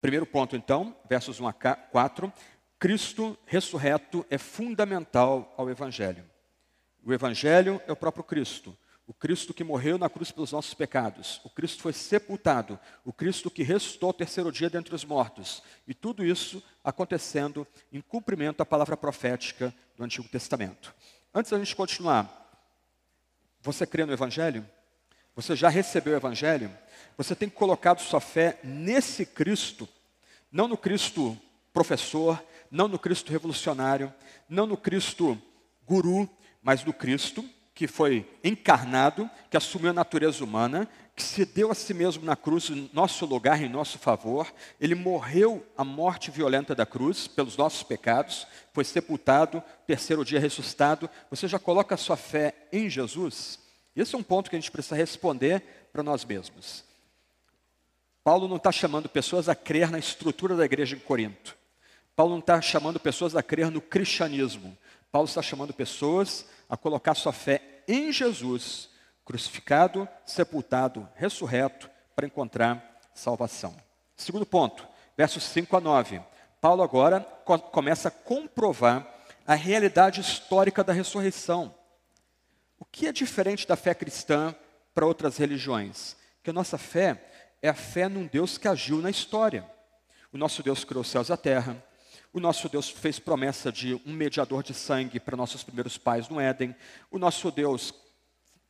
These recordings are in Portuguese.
Primeiro ponto, então, versos 1 a 4. Cristo ressurreto é fundamental ao Evangelho. O Evangelho é o próprio Cristo. O Cristo que morreu na cruz pelos nossos pecados. O Cristo foi sepultado. O Cristo que ressuscitou o terceiro dia dentre os mortos. E tudo isso acontecendo em cumprimento à palavra profética do Antigo Testamento. Antes da gente continuar, você crê no Evangelho? Você já recebeu o Evangelho? Você tem colocado sua fé nesse Cristo, não no Cristo professor, não no Cristo revolucionário, não no Cristo guru, mas no Cristo que foi encarnado, que assumiu a natureza humana, que se deu a si mesmo na cruz em nosso lugar, em nosso favor. Ele morreu a morte violenta da cruz pelos nossos pecados, foi sepultado, terceiro dia ressuscitado. Você já coloca sua fé em Jesus? Esse é um ponto que a gente precisa responder para nós mesmos. Paulo não está chamando pessoas a crer na estrutura da igreja em Corinto. Paulo não está chamando pessoas a crer no cristianismo. Paulo está chamando pessoas a colocar sua fé em Jesus, crucificado, sepultado, ressurreto, para encontrar salvação. Segundo ponto, versos 5 a 9. Paulo agora co começa a comprovar a realidade histórica da ressurreição. O que é diferente da fé cristã para outras religiões? Que a nossa fé é a fé num Deus que agiu na história. O nosso Deus criou os céus e a terra, o nosso Deus fez promessa de um mediador de sangue para nossos primeiros pais no Éden. O nosso Deus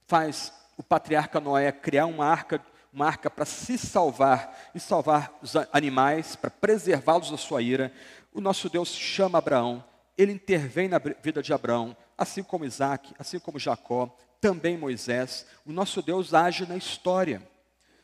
faz o patriarca Noé criar uma arca, uma arca para se salvar e salvar os animais, para preservá-los da sua ira. O nosso Deus chama Abraão, ele intervém na vida de Abraão, assim como Isaac, assim como Jacó, também Moisés. O nosso Deus age na história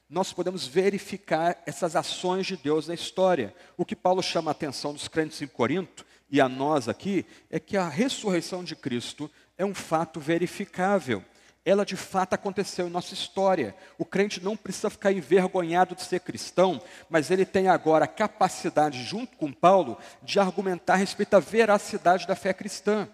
nós podemos verificar essas ações de Deus na história. O que Paulo chama a atenção dos crentes em Corinto e a nós aqui é que a ressurreição de Cristo é um fato verificável. Ela de fato aconteceu em nossa história. O crente não precisa ficar envergonhado de ser cristão, mas ele tem agora a capacidade, junto com Paulo, de argumentar a respeito da veracidade da fé cristã.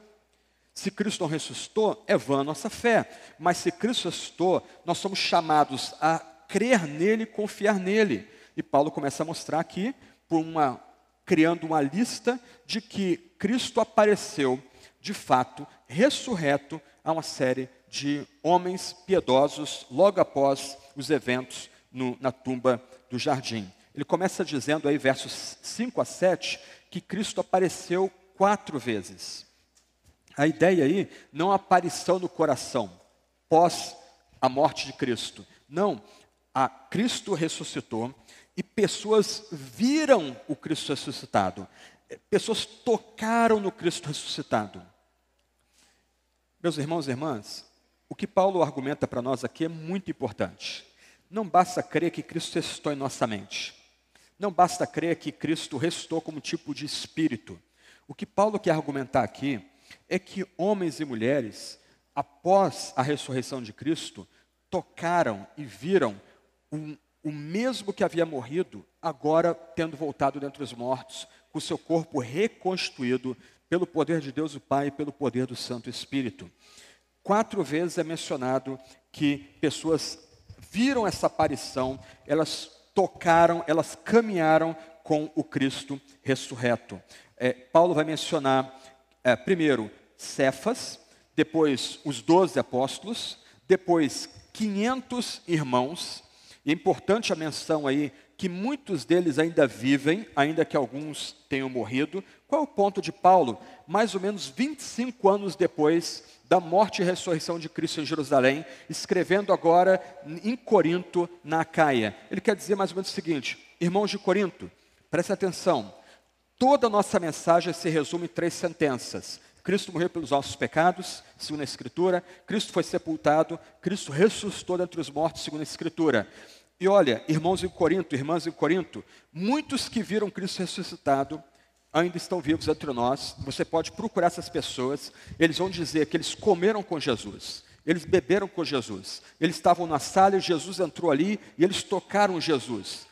Se Cristo não ressuscitou, é vã a nossa fé. Mas se Cristo ressuscitou, nós somos chamados a crer nele, confiar nele. E Paulo começa a mostrar aqui, uma, criando uma lista de que Cristo apareceu, de fato, ressurreto a uma série de homens piedosos logo após os eventos no, na tumba do jardim. Ele começa dizendo aí, versos 5 a 7, que Cristo apareceu quatro vezes. A ideia aí não é aparição no coração, pós a morte de Cristo. Não, a Cristo ressuscitou e pessoas viram o Cristo ressuscitado. É, pessoas tocaram no Cristo ressuscitado. Meus irmãos e irmãs, o que Paulo argumenta para nós aqui é muito importante. Não basta crer que Cristo ressuscitou em nossa mente. Não basta crer que Cristo ressuscitou como tipo de espírito. O que Paulo quer argumentar aqui é que homens e mulheres, após a ressurreição de Cristo, tocaram e viram um, o mesmo que havia morrido, agora tendo voltado dentre os mortos, com seu corpo reconstruído pelo poder de Deus o Pai e pelo poder do Santo Espírito. Quatro vezes é mencionado que pessoas viram essa aparição, elas tocaram, elas caminharam com o Cristo ressurreto. É, Paulo vai mencionar, é, primeiro, Cefas, depois os doze apóstolos, depois 500 irmãos, e é importante a menção aí que muitos deles ainda vivem, ainda que alguns tenham morrido. Qual é o ponto de Paulo? Mais ou menos 25 anos depois da morte e ressurreição de Cristo em Jerusalém, escrevendo agora em Corinto, na Acaia. Ele quer dizer mais ou menos o seguinte: irmãos de Corinto, preste atenção. Toda a nossa mensagem se resume em três sentenças. Cristo morreu pelos nossos pecados, segundo a Escritura. Cristo foi sepultado. Cristo ressuscitou dentre os mortos, segundo a Escritura. E olha, irmãos em Corinto, irmãs em Corinto, muitos que viram Cristo ressuscitado ainda estão vivos entre nós. Você pode procurar essas pessoas. Eles vão dizer que eles comeram com Jesus. Eles beberam com Jesus. Eles estavam na sala e Jesus entrou ali e eles tocaram Jesus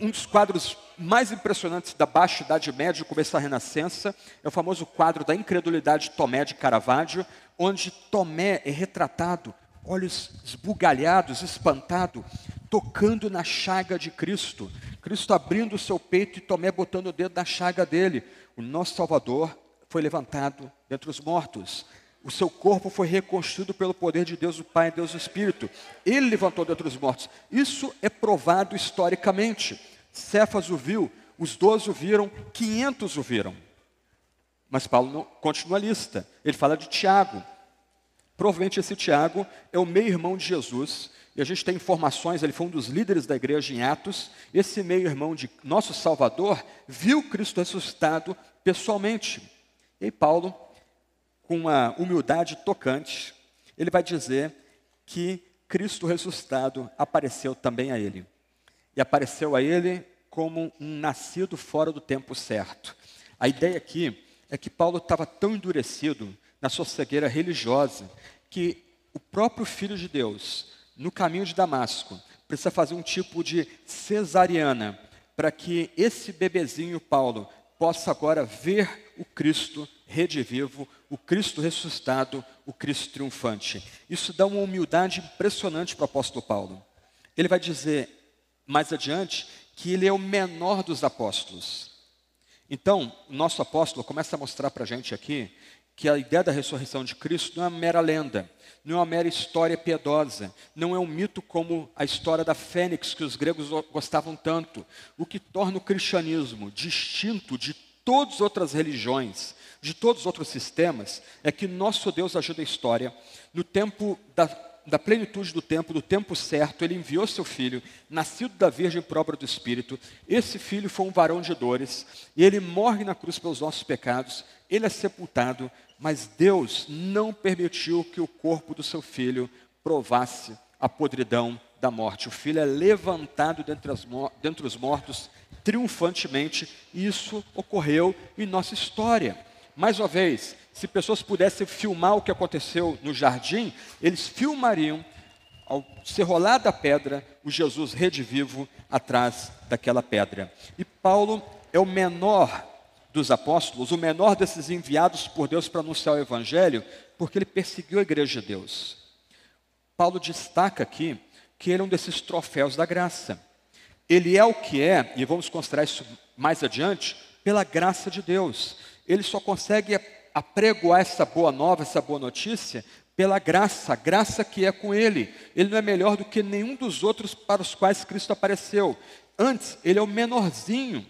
um dos quadros mais impressionantes da Baixa Idade Média, do começo da Renascença, é o famoso quadro da incredulidade de Tomé de Caravaggio, onde Tomé é retratado, olhos esbugalhados, espantado, tocando na chaga de Cristo. Cristo abrindo o seu peito e Tomé botando o dedo na chaga dele. O nosso Salvador foi levantado dentre os mortos. O seu corpo foi reconstruído pelo poder de Deus, o Pai e Deus o Espírito. Ele levantou dentre os mortos. Isso é provado historicamente. Cefas o viu, os doze o viram, quinhentos o viram. Mas Paulo não, continua a lista. Ele fala de Tiago. Provavelmente esse Tiago é o meio-irmão de Jesus. E a gente tem informações, ele foi um dos líderes da igreja em Atos. Esse meio-irmão de nosso Salvador viu Cristo ressuscitado pessoalmente. E Paulo, com uma humildade tocante, ele vai dizer que Cristo ressuscitado apareceu também a ele. E apareceu a ele como um nascido fora do tempo certo. A ideia aqui é que Paulo estava tão endurecido na sua cegueira religiosa que o próprio Filho de Deus, no caminho de Damasco, precisa fazer um tipo de cesariana para que esse bebezinho Paulo possa agora ver o Cristo redivivo, o Cristo ressuscitado, o Cristo triunfante. Isso dá uma humildade impressionante para o apóstolo Paulo. Ele vai dizer mais adiante que ele é o menor dos apóstolos. Então, o nosso apóstolo começa a mostrar para a gente aqui que a ideia da ressurreição de Cristo não é uma mera lenda, não é uma mera história piedosa, não é um mito como a história da fênix que os gregos gostavam tanto. O que torna o cristianismo distinto de todas as outras religiões, de todos os outros sistemas, é que nosso Deus ajuda a história no tempo da da plenitude do tempo, do tempo certo, ele enviou seu filho, nascido da Virgem própria do Espírito. Esse filho foi um varão de dores, e ele morre na cruz pelos nossos pecados, ele é sepultado, mas Deus não permitiu que o corpo do seu filho provasse a podridão da morte. O filho é levantado dentre, as, dentre os mortos triunfantemente, isso ocorreu em nossa história. Mais uma vez, se pessoas pudessem filmar o que aconteceu no jardim, eles filmariam, ao ser rolada a pedra, o Jesus redivivo atrás daquela pedra. E Paulo é o menor dos apóstolos, o menor desses enviados por Deus para anunciar o Evangelho, porque ele perseguiu a igreja de Deus. Paulo destaca aqui que ele é um desses troféus da graça. Ele é o que é, e vamos considerar isso mais adiante, pela graça de Deus. Ele só consegue apregoar essa boa nova, essa boa notícia, pela graça, a graça que é com Ele. Ele não é melhor do que nenhum dos outros para os quais Cristo apareceu. Antes, ele é o menorzinho,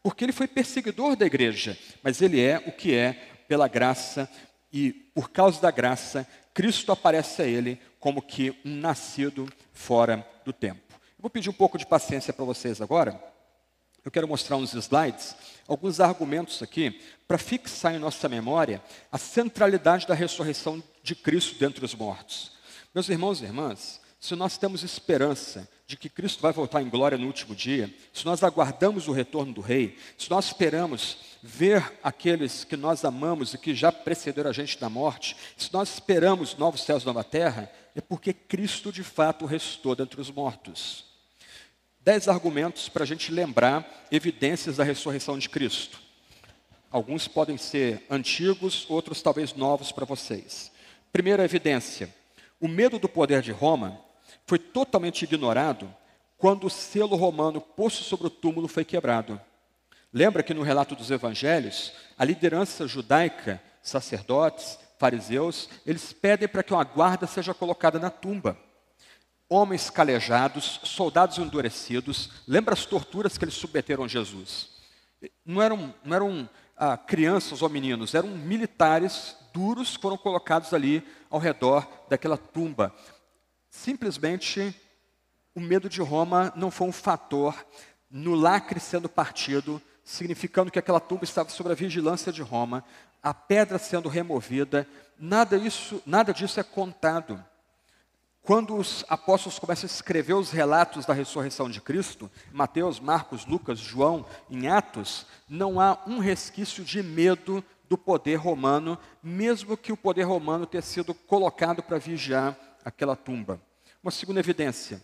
porque ele foi perseguidor da igreja, mas ele é o que é pela graça, e por causa da graça, Cristo aparece a ele como que um nascido fora do tempo. Vou pedir um pouco de paciência para vocês agora. Eu quero mostrar uns slides, alguns argumentos aqui, para fixar em nossa memória a centralidade da ressurreição de Cristo dentre os mortos. Meus irmãos e irmãs, se nós temos esperança de que Cristo vai voltar em glória no último dia, se nós aguardamos o retorno do Rei, se nós esperamos ver aqueles que nós amamos e que já precederam a gente da morte, se nós esperamos novos céus e nova terra, é porque Cristo de fato restou dentre os mortos. Dez argumentos para a gente lembrar evidências da ressurreição de Cristo. Alguns podem ser antigos, outros talvez novos para vocês. Primeira evidência: o medo do poder de Roma foi totalmente ignorado quando o selo romano posto sobre o túmulo foi quebrado. Lembra que no relato dos evangelhos, a liderança judaica, sacerdotes, fariseus, eles pedem para que uma guarda seja colocada na tumba homens calejados, soldados endurecidos. Lembra as torturas que eles submeteram a Jesus? Não eram, não eram ah, crianças ou meninos, eram militares duros que foram colocados ali ao redor daquela tumba. Simplesmente o medo de Roma não foi um fator no lacre sendo partido, significando que aquela tumba estava sob a vigilância de Roma, a pedra sendo removida, nada, isso, nada disso é contado. Quando os apóstolos começam a escrever os relatos da ressurreição de Cristo, Mateus, Marcos, Lucas, João, em Atos, não há um resquício de medo do poder romano, mesmo que o poder romano tenha sido colocado para vigiar aquela tumba. Uma segunda evidência: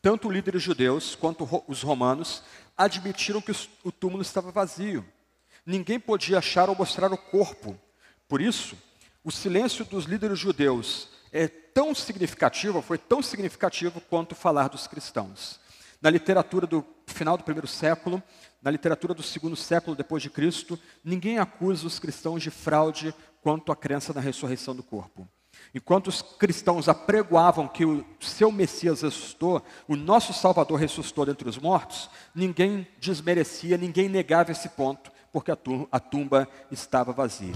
tanto líderes judeus quanto os romanos admitiram que o túmulo estava vazio. Ninguém podia achar ou mostrar o corpo. Por isso, o silêncio dos líderes judeus é tão significativo, foi tão significativo quanto falar dos cristãos. Na literatura do final do primeiro século, na literatura do segundo século depois de Cristo, ninguém acusa os cristãos de fraude quanto à crença na ressurreição do corpo. Enquanto os cristãos apregoavam que o seu Messias ressuscitou, o nosso Salvador ressuscitou dentre os mortos, ninguém desmerecia, ninguém negava esse ponto, porque a tumba estava vazia.